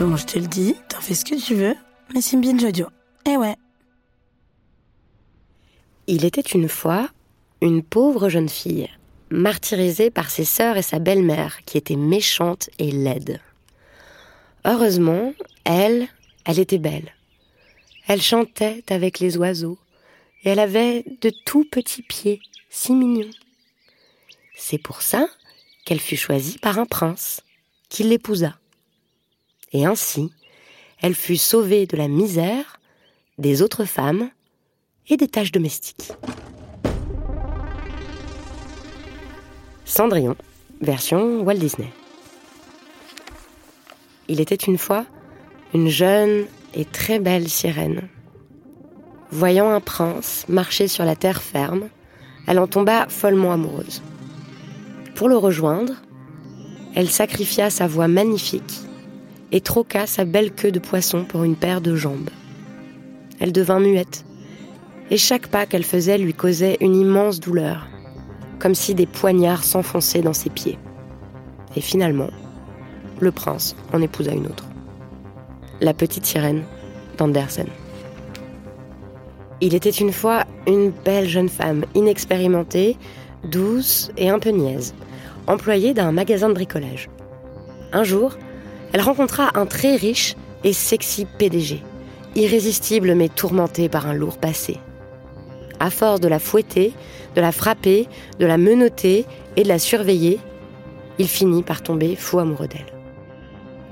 Bon, je te le dis, t'en fais ce que tu veux, mais c'est. Eh ouais. Il était une fois une pauvre jeune fille, martyrisée par ses sœurs et sa belle-mère, qui étaient méchantes et laides. Heureusement, elle, elle était belle. Elle chantait avec les oiseaux, et elle avait de tout petits pieds, si mignons. C'est pour ça qu'elle fut choisie par un prince, qui l'épousa. Et ainsi, elle fut sauvée de la misère, des autres femmes et des tâches domestiques. Cendrillon, version Walt Disney. Il était une fois une jeune et très belle sirène. Voyant un prince marcher sur la terre ferme, elle en tomba follement amoureuse. Pour le rejoindre, elle sacrifia sa voix magnifique et troqua sa belle queue de poisson pour une paire de jambes. Elle devint muette, et chaque pas qu'elle faisait lui causait une immense douleur, comme si des poignards s'enfonçaient dans ses pieds. Et finalement, le prince en épousa une autre. La petite sirène d'Andersen. Il était une fois une belle jeune femme, inexpérimentée, douce et un peu niaise, employée d'un magasin de bricolage. Un jour, elle rencontra un très riche et sexy PDG, irrésistible mais tourmenté par un lourd passé. À force de la fouetter, de la frapper, de la menotter et de la surveiller, il finit par tomber fou amoureux d'elle.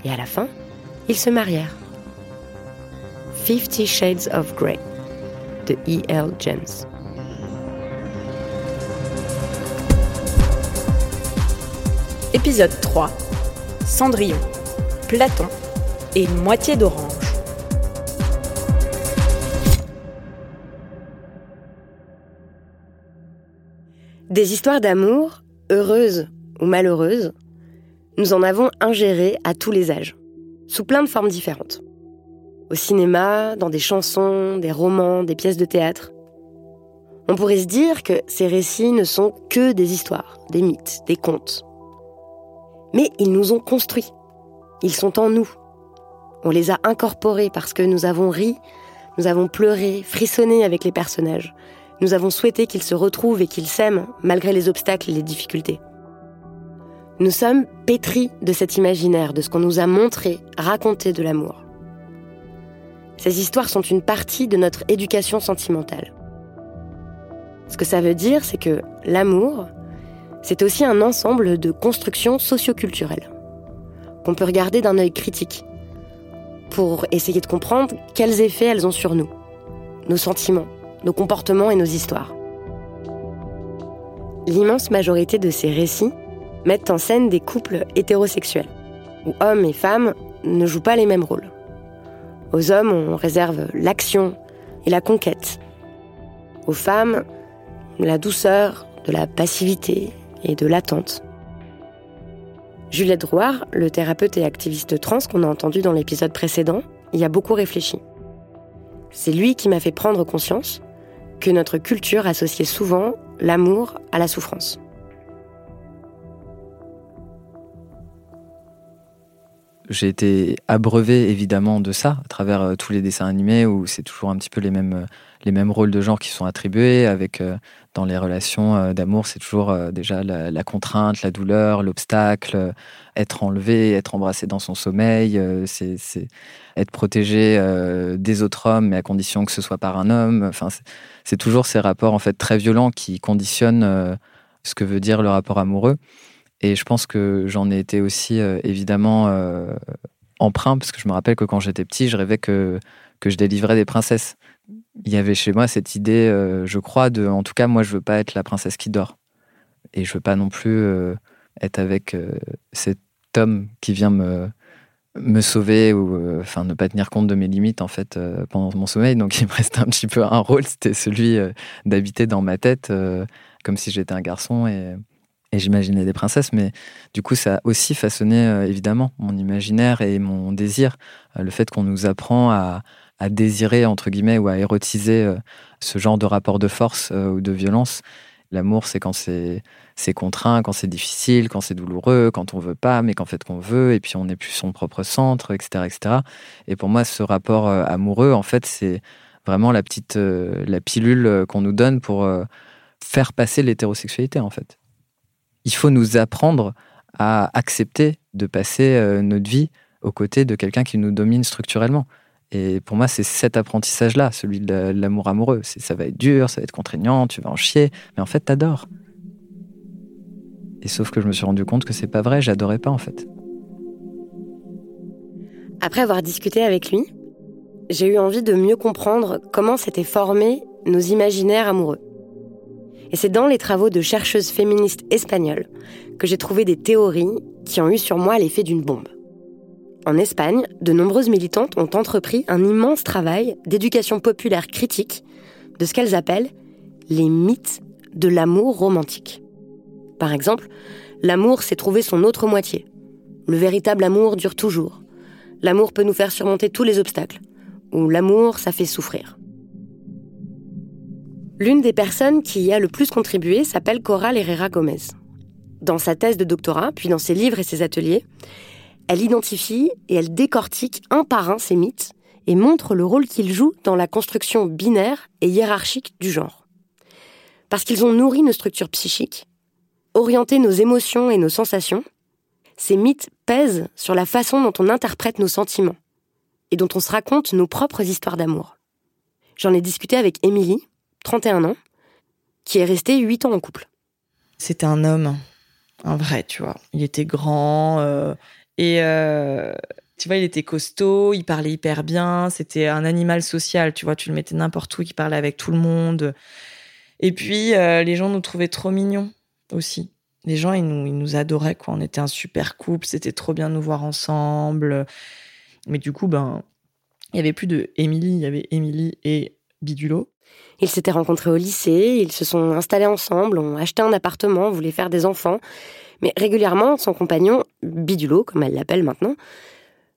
Et à la fin, ils se marièrent. Fifty Shades of Grey de E.L. James. Épisode 3 Cendrillon, Platon et moitié d'orange. Des histoires d'amour, heureuses ou malheureuses, nous en avons ingéré à tous les âges, sous plein de formes différentes. Au cinéma, dans des chansons, des romans, des pièces de théâtre. On pourrait se dire que ces récits ne sont que des histoires, des mythes, des contes. Mais ils nous ont construits. Ils sont en nous. On les a incorporés parce que nous avons ri, nous avons pleuré, frissonné avec les personnages. Nous avons souhaité qu'ils se retrouvent et qu'ils s'aiment malgré les obstacles et les difficultés. Nous sommes pétris de cet imaginaire, de ce qu'on nous a montré, raconté de l'amour. Ces histoires sont une partie de notre éducation sentimentale. Ce que ça veut dire, c'est que l'amour, c'est aussi un ensemble de constructions socioculturelles qu'on peut regarder d'un œil critique pour essayer de comprendre quels effets elles ont sur nous, nos sentiments, nos comportements et nos histoires. L'immense majorité de ces récits mettent en scène des couples hétérosexuels, où hommes et femmes ne jouent pas les mêmes rôles. Aux hommes, on réserve l'action et la conquête. Aux femmes, la douceur, de la passivité et de l'attente. Juliette Drouard, le thérapeute et activiste trans qu'on a entendu dans l'épisode précédent, y a beaucoup réfléchi. C'est lui qui m'a fait prendre conscience que notre culture associait souvent l'amour à la souffrance. J'ai été abreuvé évidemment de ça à travers euh, tous les dessins animés où c'est toujours un petit peu les mêmes euh, les mêmes rôles de genre qui sont attribués avec euh, dans les relations d'amour c'est toujours déjà la, contrainte la douleur l'obstacle être enlevé être embrassé dans son sommeil c'est être protégé des autres hommes mais à condition que ce soit par un homme. Enfin c'est toujours ces rapports en fait très violents qui conditionnent ce que veut dire le rapport amoureux et je pense que j'en ai été aussi euh, évidemment euh, emprunt, parce que je me rappelle que quand j'étais petit, je rêvais que, que je délivrais des princesses. il y avait chez moi cette idée, euh, je crois, de, en tout cas, moi, je veux pas être la princesse qui dort. Et je veux pas non plus être avec cet homme qui vient me, me sauver ou enfin ne pas tenir compte de mes limites en fait pendant mon sommeil. Donc il me restait un petit peu un rôle, c'était celui d'habiter dans ma tête comme si j'étais un garçon et, et j'imaginais des princesses. Mais du coup, ça a aussi façonné évidemment mon imaginaire et mon désir. le fait qu'on nous apprend à, désirer, entre guillemets, ou à érotiser euh, ce genre de rapport de force euh, ou de violence. L'amour, c'est quand c'est contraint, quand c'est difficile, quand c'est douloureux, quand on veut pas, mais qu'en fait qu'on veut, et puis on n'est plus son propre centre, etc., etc. Et pour moi, ce rapport euh, amoureux, en fait, c'est vraiment la petite la pilule qu'on nous donne pour faire passer l'hétérosexualité, en fait. Il faut nous apprendre à accepter de passer notre vie aux côtés de quelqu'un qui nous domine structurellement. Et pour moi, c'est cet apprentissage-là, celui de l'amour amoureux. Ça va être dur, ça va être contraignant, tu vas en chier, mais en fait, t'adores. Et sauf que je me suis rendu compte que c'est pas vrai, j'adorais pas en fait. Après avoir discuté avec lui, j'ai eu envie de mieux comprendre comment s'étaient formés nos imaginaires amoureux. Et c'est dans les travaux de chercheuses féministes espagnoles que j'ai trouvé des théories qui ont eu sur moi l'effet d'une bombe. En Espagne, de nombreuses militantes ont entrepris un immense travail d'éducation populaire critique de ce qu'elles appellent les mythes de l'amour romantique. Par exemple, l'amour, c'est trouver son autre moitié. Le véritable amour dure toujours. L'amour peut nous faire surmonter tous les obstacles. Ou l'amour, ça fait souffrir. L'une des personnes qui y a le plus contribué s'appelle Coral Herrera Gomez. Dans sa thèse de doctorat, puis dans ses livres et ses ateliers, elle identifie et elle décortique un par un ces mythes et montre le rôle qu'ils jouent dans la construction binaire et hiérarchique du genre. Parce qu'ils ont nourri nos structures psychiques, orienté nos émotions et nos sensations, ces mythes pèsent sur la façon dont on interprète nos sentiments et dont on se raconte nos propres histoires d'amour. J'en ai discuté avec Émilie, 31 ans, qui est restée 8 ans en couple. C'était un homme, un vrai, tu vois. Il était grand, euh, et euh, tu vois, il était costaud, il parlait hyper bien, c'était un animal social, tu vois, tu le mettais n'importe où, il parlait avec tout le monde. Et puis, euh, les gens nous trouvaient trop mignons aussi. Les gens, ils nous, ils nous adoraient, quoi. On était un super couple, c'était trop bien de nous voir ensemble. Mais du coup, ben, il y avait plus de Émilie, il y avait Émilie et Bidulo. Ils s'étaient rencontrés au lycée, ils se sont installés ensemble, ont acheté un appartement, voulaient faire des enfants. Mais régulièrement, son compagnon, Bidulo, comme elle l'appelle maintenant,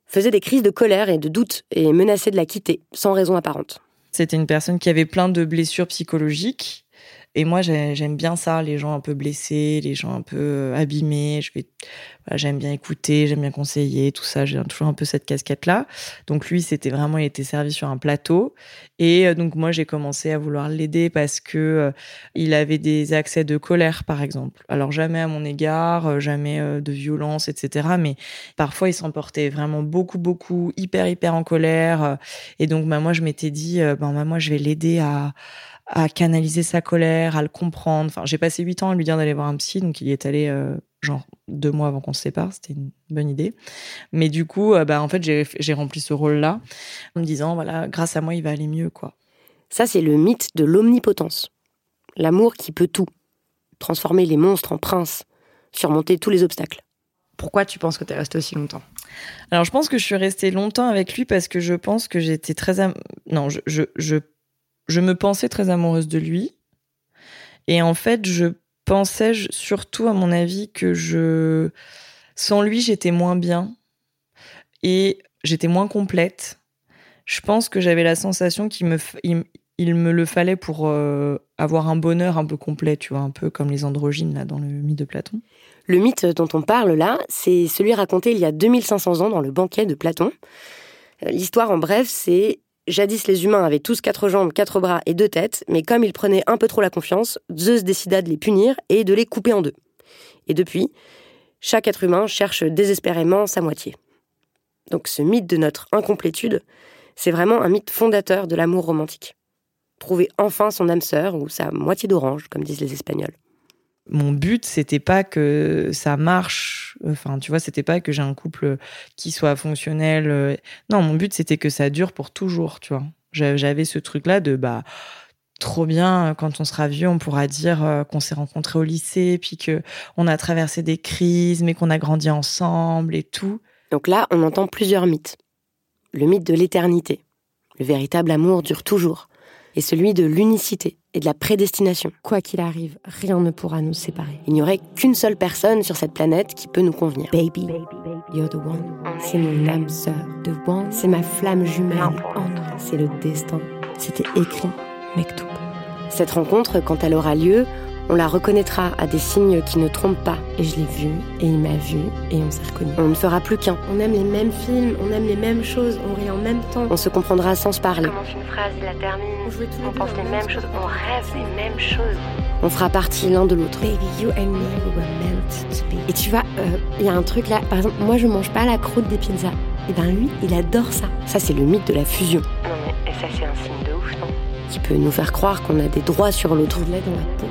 faisait des crises de colère et de doute et menaçait de la quitter, sans raison apparente. C'était une personne qui avait plein de blessures psychologiques et moi, j'aime bien ça, les gens un peu blessés, les gens un peu euh, abîmés. Je vais, j'aime bien écouter, j'aime bien conseiller, tout ça. J'ai toujours un peu cette casquette-là. Donc lui, c'était vraiment, il était servi sur un plateau. Et euh, donc moi, j'ai commencé à vouloir l'aider parce que euh, il avait des accès de colère, par exemple. Alors jamais à mon égard, jamais de violence, etc. Mais parfois, il s'emportait vraiment beaucoup, beaucoup, hyper, hyper en colère. Et donc, bah, moi, je m'étais dit, ben, bah, moi, je vais l'aider à à canaliser sa colère, à le comprendre. Enfin, j'ai passé huit ans à lui dire d'aller voir un psy, donc il y est allé euh, genre deux mois avant qu'on se sépare. C'était une bonne idée. Mais du coup, euh, bah, en fait, j'ai rempli ce rôle-là en me disant, voilà, grâce à moi, il va aller mieux, quoi. Ça, c'est le mythe de l'omnipotence. L'amour qui peut tout. Transformer les monstres en princes. Surmonter tous les obstacles. Pourquoi tu penses que tu es restée aussi longtemps? Alors, je pense que je suis restée longtemps avec lui parce que je pense que j'étais très... Non, je, je, je je me pensais très amoureuse de lui. Et en fait, je pensais surtout, à mon avis, que je. Sans lui, j'étais moins bien. Et j'étais moins complète. Je pense que j'avais la sensation qu'il me, il, me le fallait pour euh, avoir un bonheur un peu complet, tu vois, un peu comme les androgynes là dans le mythe de Platon. Le mythe dont on parle là, c'est celui raconté il y a 2500 ans dans le banquet de Platon. Euh, l'histoire en bref, c'est Jadis, les humains avaient tous quatre jambes, quatre bras et deux têtes, mais comme ils prenaient un peu trop la confiance, Zeus décida de les punir et de les couper en deux. Et depuis, chaque être humain cherche désespérément sa moitié. Donc ce mythe de notre incomplétude, c'est vraiment un mythe fondateur de l'amour romantique. Trouver enfin son âme sœur ou sa moitié d'orange, comme disent les Espagnols mon but c'était pas que ça marche enfin tu vois c'était pas que j'ai un couple qui soit fonctionnel non mon but c'était que ça dure pour toujours tu vois J'avais ce truc-là de bah trop bien quand on sera vieux, on pourra dire euh, qu'on s'est rencontrés au lycée, puis que on a traversé des crises, mais qu'on a grandi ensemble et tout. Donc là, on entend plusieurs mythes. Le mythe de l'éternité. Le véritable amour dure toujours. Et celui de l'unicité et de la prédestination. Quoi qu'il arrive, rien ne pourra nous séparer. Il n'y aurait qu'une seule personne sur cette planète qui peut nous convenir. Baby, you're the one. C'est mon âme sœur. The one, c'est ma flamme jumelle. C'est le destin. C'était écrit. Mektoub. Cette rencontre, quand elle aura lieu, on la reconnaîtra à des signes qui ne trompent pas. Et je l'ai vu, et il m'a vu, et on s'est reconnu. On ne fera plus qu'un. On aime les mêmes films, on aime les mêmes choses, on rit en même temps. On se comprendra sans se parler. On commence une phrase, il la termine. On, on pense les mêmes choses, on rêve les mêmes choses. On fera partie l'un de l'autre. Baby, you and me, we were meant to be. Et tu vois, il y a un truc là, par exemple, moi je mange pas la croûte des pizzas. Et ben lui, il adore ça. Ça, c'est le mythe de la fusion. Qui peut nous faire croire qu'on a des droits sur l'autre.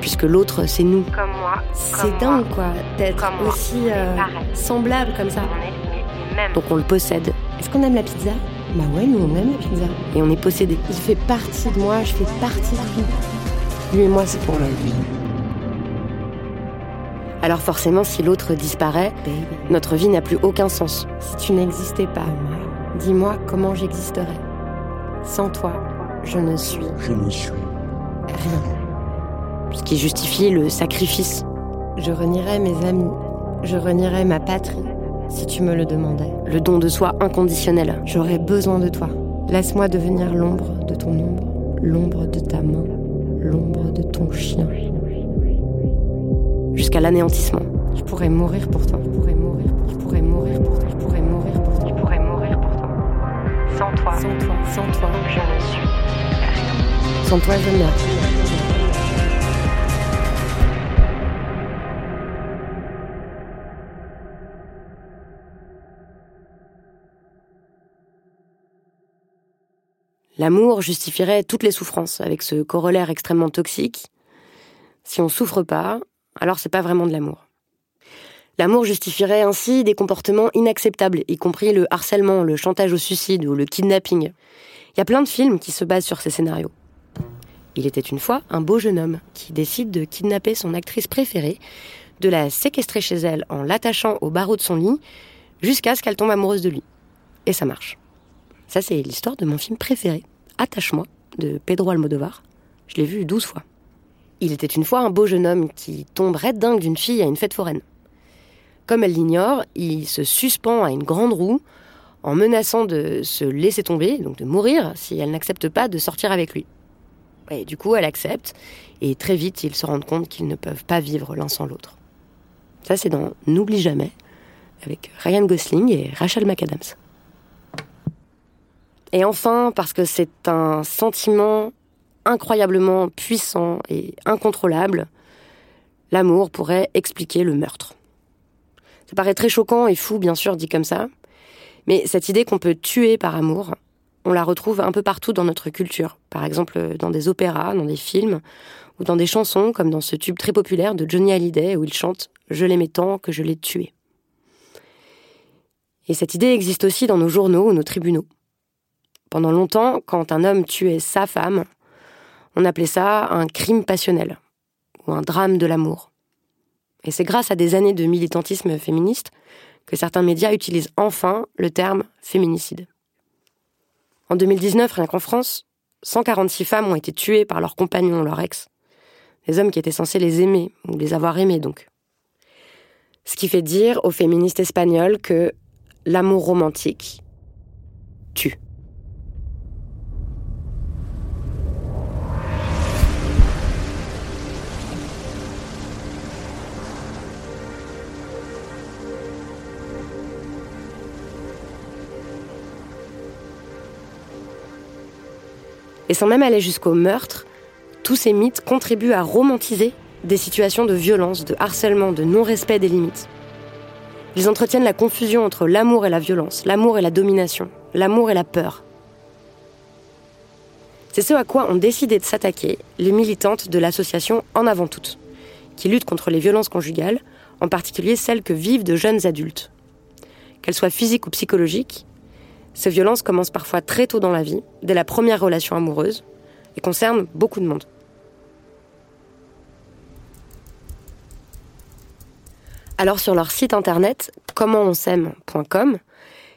Puisque l'autre, c'est nous. Comme moi. C'est dingue, quoi, d'être aussi euh, semblable comme ça. On est les- les mêmes. Donc on le possède. Est-ce qu'on aime la pizza? Bah ouais, nous on aime la pizza. Et on est possédé. Il fait partie de moi, je fais partie de lui. Lui et moi, c'est pour la vie. Alors forcément, si l'autre disparaît, notre vie n'a plus aucun sens. Si tu n'existais pas, dis-moi comment j'existerais. Sans toi, je ne suis Je ne suis rien. Ce qui justifie le sacrifice. Je renierais mes amis, je renierais ma patrie, si tu me le demandais. Le don de soi inconditionnel. J'aurais besoin de toi. Laisse-moi devenir l'ombre de ton ombre, l'ombre de ta main, l'ombre de ton chien. Jusqu'à l'anéantissement. Je pourrais mourir pour toi. Je pourrais mourir pour toi. Je pourrais mourir pour toi. Sans toi, sans toi, je ne suis sans toi, je. L'amour justifierait toutes les souffrances avec ce corollaire extrêmement toxique. Si on souffre pas, alors c'est pas vraiment de l'amour. L'amour justifierait ainsi des comportements inacceptables, y compris le harcèlement, le chantage au suicide ou le kidnapping. Il y a plein de films qui se basent sur ces scénarios. Il était une fois un beau jeune homme qui décide de kidnapper son actrice préférée, de la séquestrer chez elle en l'attachant au barreau de son lit, jusqu'à ce qu'elle tombe amoureuse de lui. Et ça marche. Ça, c'est l'histoire de mon film préféré, Attache-moi, de Pedro Almodovar. Je l'ai vu 12 fois. Il était une fois un beau jeune homme qui tombe red dingue d'une fille à une fête foraine. Comme elle l'ignore, il se suspend à une grande roue en menaçant de se laisser tomber, donc de mourir, si elle n'accepte pas de sortir avec lui. Et du coup, elle accepte, et très vite, ils se rendent compte qu'ils ne peuvent pas vivre l'un sans l'autre. Ça, c'est dans N'oublie jamais, avec Ryan Gosling et Rachel McAdams. Et enfin, parce que c'est un sentiment incroyablement puissant et incontrôlable, l'amour pourrait expliquer le meurtre. Ça paraît très choquant et fou, bien sûr, dit comme ça, mais cette idée qu'on peut tuer par amour, on la retrouve un peu partout dans notre culture. Par exemple, dans des opéras, dans des films, ou dans des chansons, comme dans ce tube très populaire de Johnny Hallyday où il chante Je l'aimais tant que je l'ai tué. Et cette idée existe aussi dans nos journaux ou nos tribunaux. Pendant longtemps, quand un homme tuait sa femme, on appelait ça un crime passionnel ou un drame de l'amour. Et c'est grâce à des années de militantisme féministe que certains médias utilisent enfin le terme féminicide. En 2019, rien qu'en France, 146 femmes ont été tuées par leurs compagnons, leur ex. Des hommes qui étaient censés les aimer, ou les avoir aimés donc. Ce qui fait dire aux féministes espagnoles que l'amour romantique tue. Et sans même aller jusqu'au meurtre, tous ces mythes contribuent à romantiser des situations de violence, de harcèlement, de non-respect des limites. Ils entretiennent la confusion entre l'amour et la violence, l'amour et la domination, l'amour et la peur. C'est ce à quoi ont décidé de s'attaquer les militantes de l'association En avant toutes, qui lutte contre les violences conjugales, en particulier celles que vivent de jeunes adultes. Qu'elles soient physiques ou psychologiques, ces violences commencent parfois très tôt dans la vie, dès la première relation amoureuse, et concernent beaucoup de monde. Alors sur leur site internet commentonsaime.com,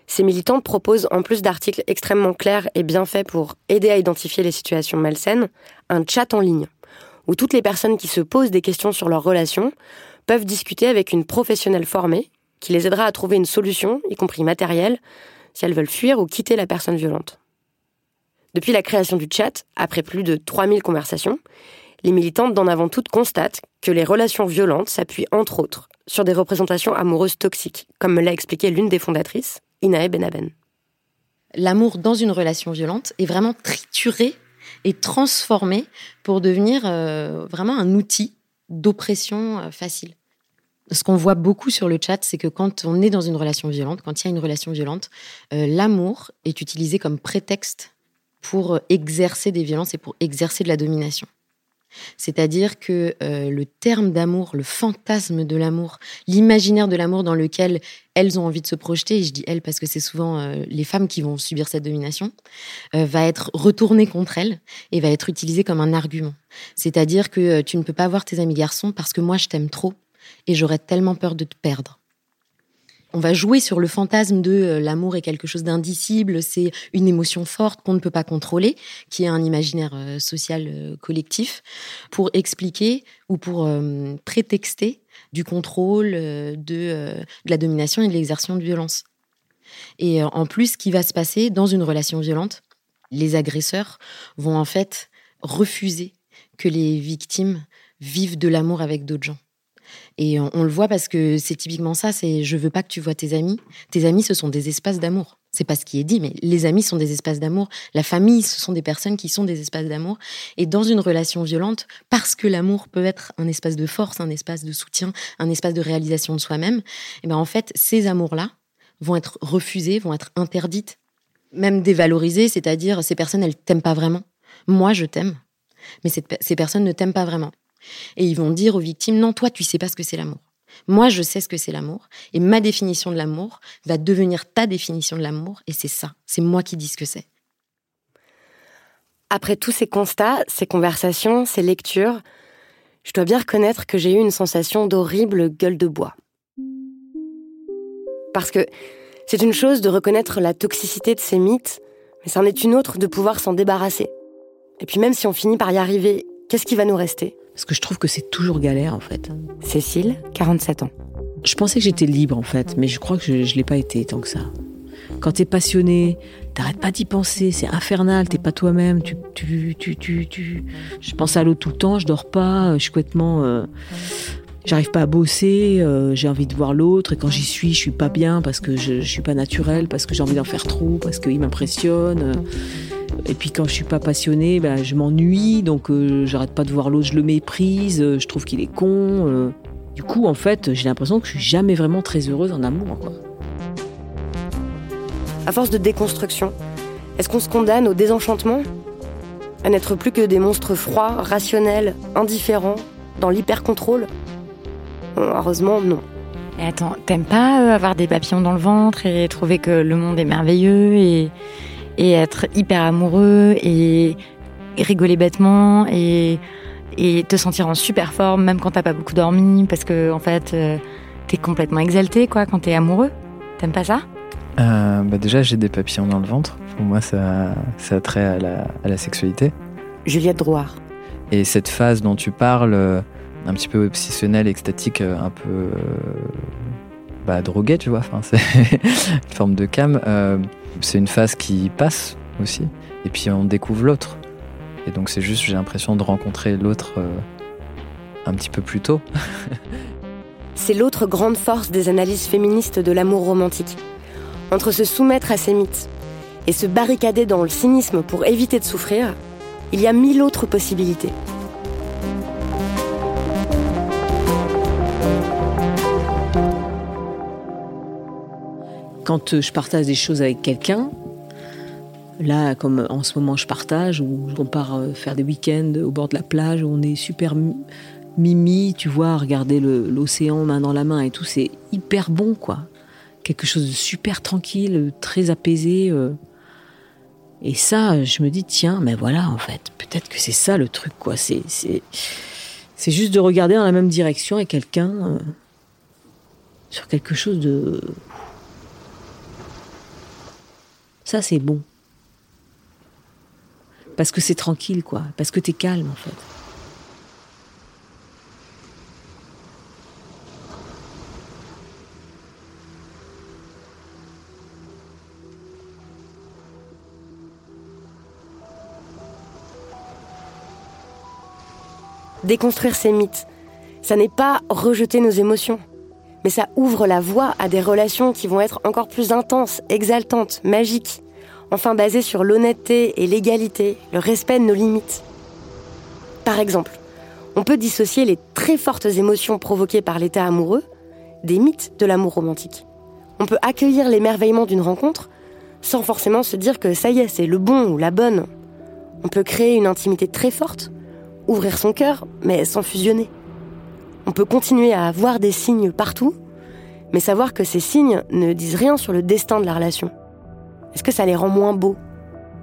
ces militantes proposent, en plus d'articles extrêmement clairs et bien faits pour aider à identifier les situations malsaines, un chat en ligne, où toutes les personnes qui se posent des questions sur leur relation peuvent discuter avec une professionnelle formée qui les aidera à trouver une solution, y compris matérielle, si elles veulent fuir ou quitter la personne violente. Depuis la création du chat, après plus de 3000 conversations, les militantes d'en avant toutes constatent que les relations violentes s'appuient entre autres sur des représentations amoureuses toxiques, comme me l'a expliqué l'une des fondatrices, Inae Benaben. L'amour dans une relation violente est vraiment trituré et transformé pour devenir euh, vraiment un outil d'oppression euh, facile. Ce qu'on voit beaucoup sur le chat, c'est que quand on est dans une relation violente, quand il y a une relation violente, euh, l'amour est utilisé comme prétexte pour exercer des violences et pour exercer de la domination. C'est-à-dire que euh, le terme d'amour, le fantasme de l'amour, l'imaginaire de l'amour dans lequel elles ont envie de se projeter, et je dis elles parce que c'est souvent euh, les femmes qui vont subir cette domination, euh, va être retourné contre elles et va être utilisé comme un argument. C'est-à-dire que tu ne peux pas voir tes amis garçons parce que moi je t'aime trop et j'aurais tellement peur de te perdre on va jouer sur le fantasme de euh, l'amour est quelque chose d'indicible, c'est une émotion forte qu'on ne peut pas contrôler, qui est un imaginaire euh, social euh, collectif, pour expliquer ou pour prétexter du contrôle, de, de la domination et de l'exertion de violence. Et en plus, ce qui va se passer dans une relation violente, les agresseurs vont en fait refuser que les victimes vivent de l'amour avec d'autres gens. Et on, le voit parce que c'est typiquement ça, c'est je veux pas que tu vois tes amis. Tes amis, ce sont des espaces d'amour. C'est pas ce qui est dit, mais les amis sont des espaces d'amour. La famille, ce sont des personnes qui sont des espaces d'amour. Et dans une relation violente, parce que l'amour peut être un espace de force, un espace de soutien, un espace de réalisation de soi-même, et eh ben en fait, ces amours-là vont être refusés, vont être interdites, même dévalorisées, c'est-à-dire ces personnes, elles t'aiment pas vraiment. Moi, je t'aime, mais ces personnes ne t'aiment pas vraiment. Et ils vont dire aux victimes, non, toi, tu sais pas ce que c'est l'amour. Moi, je sais ce que c'est l'amour. Et ma définition de l'amour va devenir ta définition de l'amour. Et c'est ça. C'est moi qui dis ce que c'est. Après tous ces constats, ces conversations, ces lectures, je dois bien reconnaître que j'ai eu une sensation d'horrible gueule de bois. Parce que c'est une chose de reconnaître la toxicité de ces mythes, mais c'en est une autre de pouvoir s'en débarrasser. Et puis même si on finit par y arriver, qu'est-ce qui va nous rester? Parce que je trouve que c'est toujours galère en fait. Cécile, 47 ans. Je pensais que j'étais libre en fait, mais je crois que je ne l'ai pas été tant que ça. Quand t'es passionné, t'arrêtes pas d'y penser, c'est infernal, t'es pas toi-même, tu, tu, tu, tu, tu, Je pense à l'autre tout le temps, je dors pas, je suis complètement... Euh, j'arrive pas à bosser, euh, j'ai envie de voir l'autre, et quand j'y suis, je suis pas bien parce que je, je suis pas naturel, parce que j'ai envie d'en faire trop, parce qu'il m'impressionne. Et puis quand je suis pas passionnée, bah, je m'ennuie, donc euh, j'arrête pas de voir l'autre, je le méprise, euh, je trouve qu'il est con. Euh. Du coup, en fait, j'ai l'impression que je suis jamais vraiment très heureuse en amour. Quoi. À force de déconstruction, est-ce qu'on se condamne au désenchantement? À n'être plus que des monstres froids, rationnels, indifférents, dans l'hyper-contrôle? Heureusement, non. Et attends, t'aimes pas avoir des papillons dans le ventre et trouver que le monde est merveilleux et et être hyper amoureux et, rigoler bêtement et, et te sentir en super forme même quand t'as pas beaucoup dormi parce que en fait euh, t'es complètement exalté quoi quand t'es amoureux. T'aimes pas ça? Euh, bah Déjà j'ai des papillons dans le ventre. Pour moi ça, ça a trait à la, à la sexualité. Juliette Drouard. Et cette phase dont tu parles, euh, un petit peu obsessionnelle, extatique, un peu bah, droguée, tu vois. Enfin, c'est une forme de cam. C'est une phase qui passe aussi, et puis on découvre l'autre. Et donc c'est juste, j'ai l'impression de rencontrer l'autre euh, un petit peu plus tôt. c'est l'autre grande force des analyses féministes de l'amour romantique. Entre se soumettre à ces mythes et se barricader dans le cynisme pour éviter de souffrir, il y a mille autres possibilités. Quand euh, je partage des choses avec quelqu'un, là, comme en ce moment je partage, ou on part euh, faire des week-ends au bord de la plage, où on est super mimi, tu vois, regarder l'océan main dans la main et tout, c'est hyper bon, quoi. quelque chose de super tranquille, très apaisé. euh. Et ça, je me dis, tiens, mais voilà, en fait, peut-être que c'est ça le truc, quoi. C'est, c'est, juste de regarder dans la même direction et quelqu'un euh, sur quelque chose de. Ça, c'est bon. Parce que c'est tranquille, quoi. Parce que t'es calme, en fait. Déconstruire ces mythes, ça n'est pas rejeter nos émotions, mais ça ouvre la voie à des relations qui vont être encore plus intenses, exaltantes, magiques, enfin basées sur l'honnêteté et l'égalité, le respect de nos limites. Par exemple, on peut dissocier les très fortes émotions provoquées par l'état amoureux des mythes de l'amour romantique. On peut accueillir l'émerveillement d'une rencontre sans forcément se dire que ça y est, c'est le bon ou la bonne. On peut créer une intimité très forte, ouvrir son cœur, mais sans fusionner. On peut continuer à voir des signes partout, mais savoir que ces signes ne disent rien sur le destin de la relation. Est-ce que ça les rend moins beaux?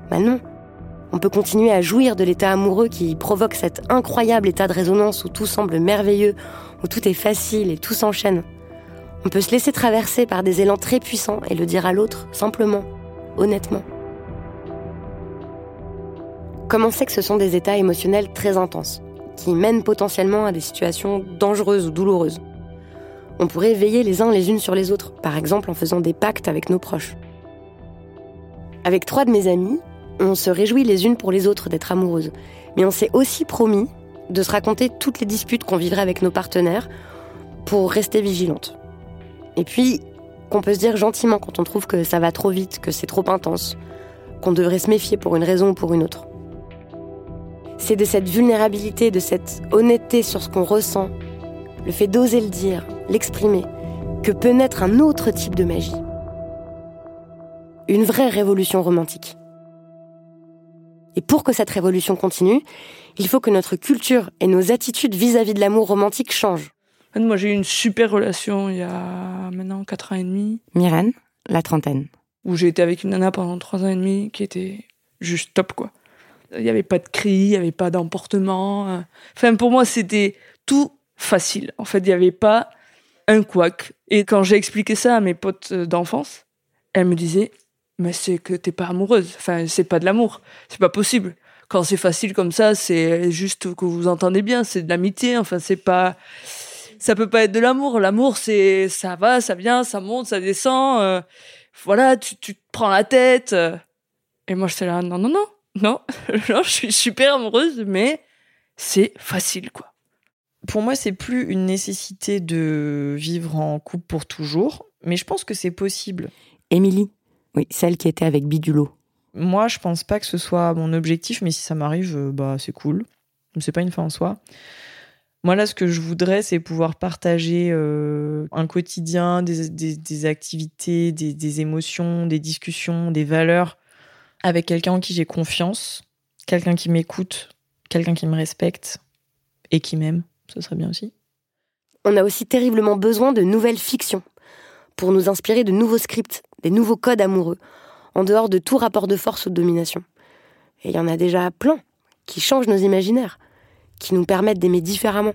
Ben non. On peut continuer à jouir de l'état amoureux qui provoque cet incroyable état de résonance où tout semble merveilleux, où tout est facile et tout s'enchaîne. On peut se laisser traverser par des élans très puissants et le dire à l'autre simplement, honnêtement. Comme on sait que ce sont des états émotionnels très intenses, qui mènent potentiellement à des situations dangereuses ou douloureuses. On pourrait veiller les uns les unes sur les autres, par exemple en faisant des pactes avec nos proches. Avec trois de mes amies, on se réjouit les unes pour les autres d'être amoureuses, mais on s'est aussi promis de se raconter toutes les disputes qu'on vivrait avec nos partenaires pour rester vigilantes. Et puis, qu'on peut se dire gentiment quand on trouve que ça va trop vite, que c'est trop intense, qu'on devrait se méfier pour une raison ou pour une autre. C'est de cette vulnérabilité, de cette honnêteté sur ce qu'on ressent, le fait d'oser le dire, l'exprimer, que peut naître un autre type de magie. Une vraie révolution romantique. Et pour que cette révolution continue, il faut que notre culture et nos attitudes vis-à-vis de l'amour romantique changent. Moi, j'ai eu une super relation il y a maintenant 4 ans et demi. Myrène, la trentaine. Où j'ai été avec une nana pendant 3 ans et demi qui était juste top, quoi. Il n'y avait pas de cris, il n'y avait pas d'emportement. Enfin, pour moi, c'était tout facile. En fait, il n'y avait pas un couac. Et quand j'ai expliqué ça à mes potes d'enfance, elles me disaient Mais c'est que t'es pas amoureuse. Enfin, c'est pas de l'amour. C'est pas possible. Quand c'est facile comme ça, c'est juste que vous entendez bien. C'est de l'amitié. Enfin, c'est pas. Ça peut pas être de l'amour. L'amour, c'est ça va, ça vient, ça monte, ça descend. euh, voilà, tu, tu te prends la tête. Et moi, j'étais là Non, non, non. Non, non, je suis super amoureuse, mais c'est facile, quoi. Pour moi, c'est plus une nécessité de vivre en couple pour toujours, mais je pense que c'est possible. Émilie, oui, celle qui était avec Bidulo. Moi, je pense pas que ce soit mon objectif, mais si ça m'arrive, euh, bah c'est cool. C'est pas une fin en soi. Moi, là, ce que je voudrais, c'est pouvoir partager euh, un quotidien, des, des- des activités, des, des émotions, des discussions, des valeurs avec quelqu'un en qui j'ai confiance, quelqu'un qui m'écoute, quelqu'un qui me respecte et qui m'aime. Ce serait bien aussi. On a aussi terriblement besoin de nouvelles fictions pour nous inspirer de nouveaux scripts, des nouveaux codes amoureux, en dehors de tout rapport de force ou de domination. Et il y en a déjà plein qui changent nos imaginaires, qui nous permettent d'aimer différemment.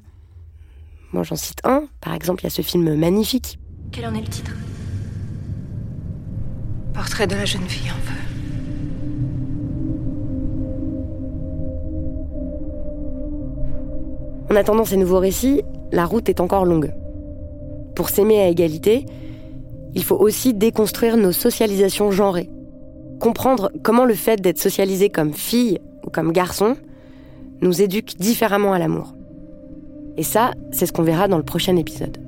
Moi, j'en cite un. Par exemple, il y a ce film magnifique. Quel en est le titre? Portrait de la jeune fille en feu. En attendant ces nouveaux récits, la route est encore longue. Pour s'aimer à égalité, il faut aussi déconstruire nos socialisations genrées. Comprendre comment le fait d'être socialisé comme fille ou comme garçon nous éduque différemment à l'amour. Et ça, c'est ce qu'on verra dans le prochain épisode.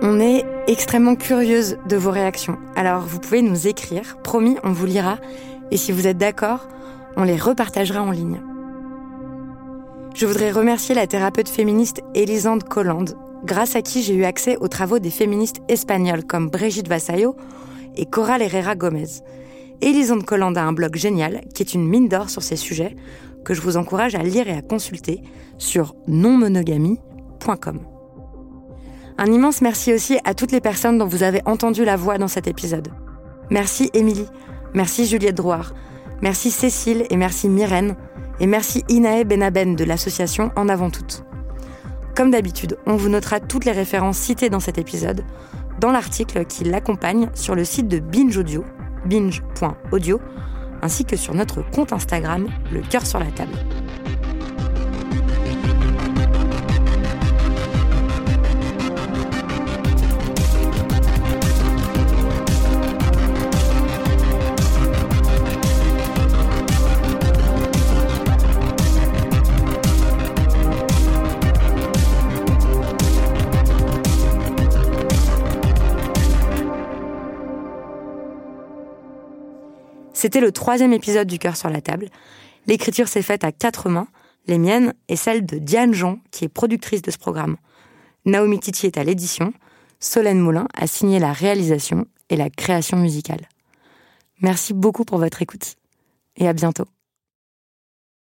On est extrêmement curieuse de vos réactions. Alors vous pouvez nous écrire, promis, on vous lira. Et si vous êtes d'accord, on les repartagera en ligne. Je voudrais remercier la thérapeute féministe Elisande Collande, grâce à qui j'ai eu accès aux travaux des féministes espagnoles comme Brigitte Vasallo et Coral Herrera Gomez. Elisande Collande a un blog génial qui est une mine d'or sur ces sujets que je vous encourage à lire et à consulter sur non-monogamie binge.com. Un immense merci aussi à toutes les personnes dont vous avez entendu la voix dans cet épisode. Merci Émilie, merci Juliette Drouard, merci Cécile et merci Myrène, et merci Inae Benaben de l'association En Avant Toutes. Comme d'habitude, on vous notera toutes les références citées dans cet épisode dans l'article qui l'accompagne sur le site de Binge Audio, binge.audio, ainsi que sur notre compte Instagram, le cœur sur la table. C'était le troisième épisode du Cœur sur la table. L'écriture s'est faite à quatre mains, les miennes et celles de Diane Jean, qui est productrice de ce programme. Naomi Titi est à l'édition, Solène Moulin a signé la réalisation et la création musicale. Merci beaucoup pour votre écoute et à bientôt.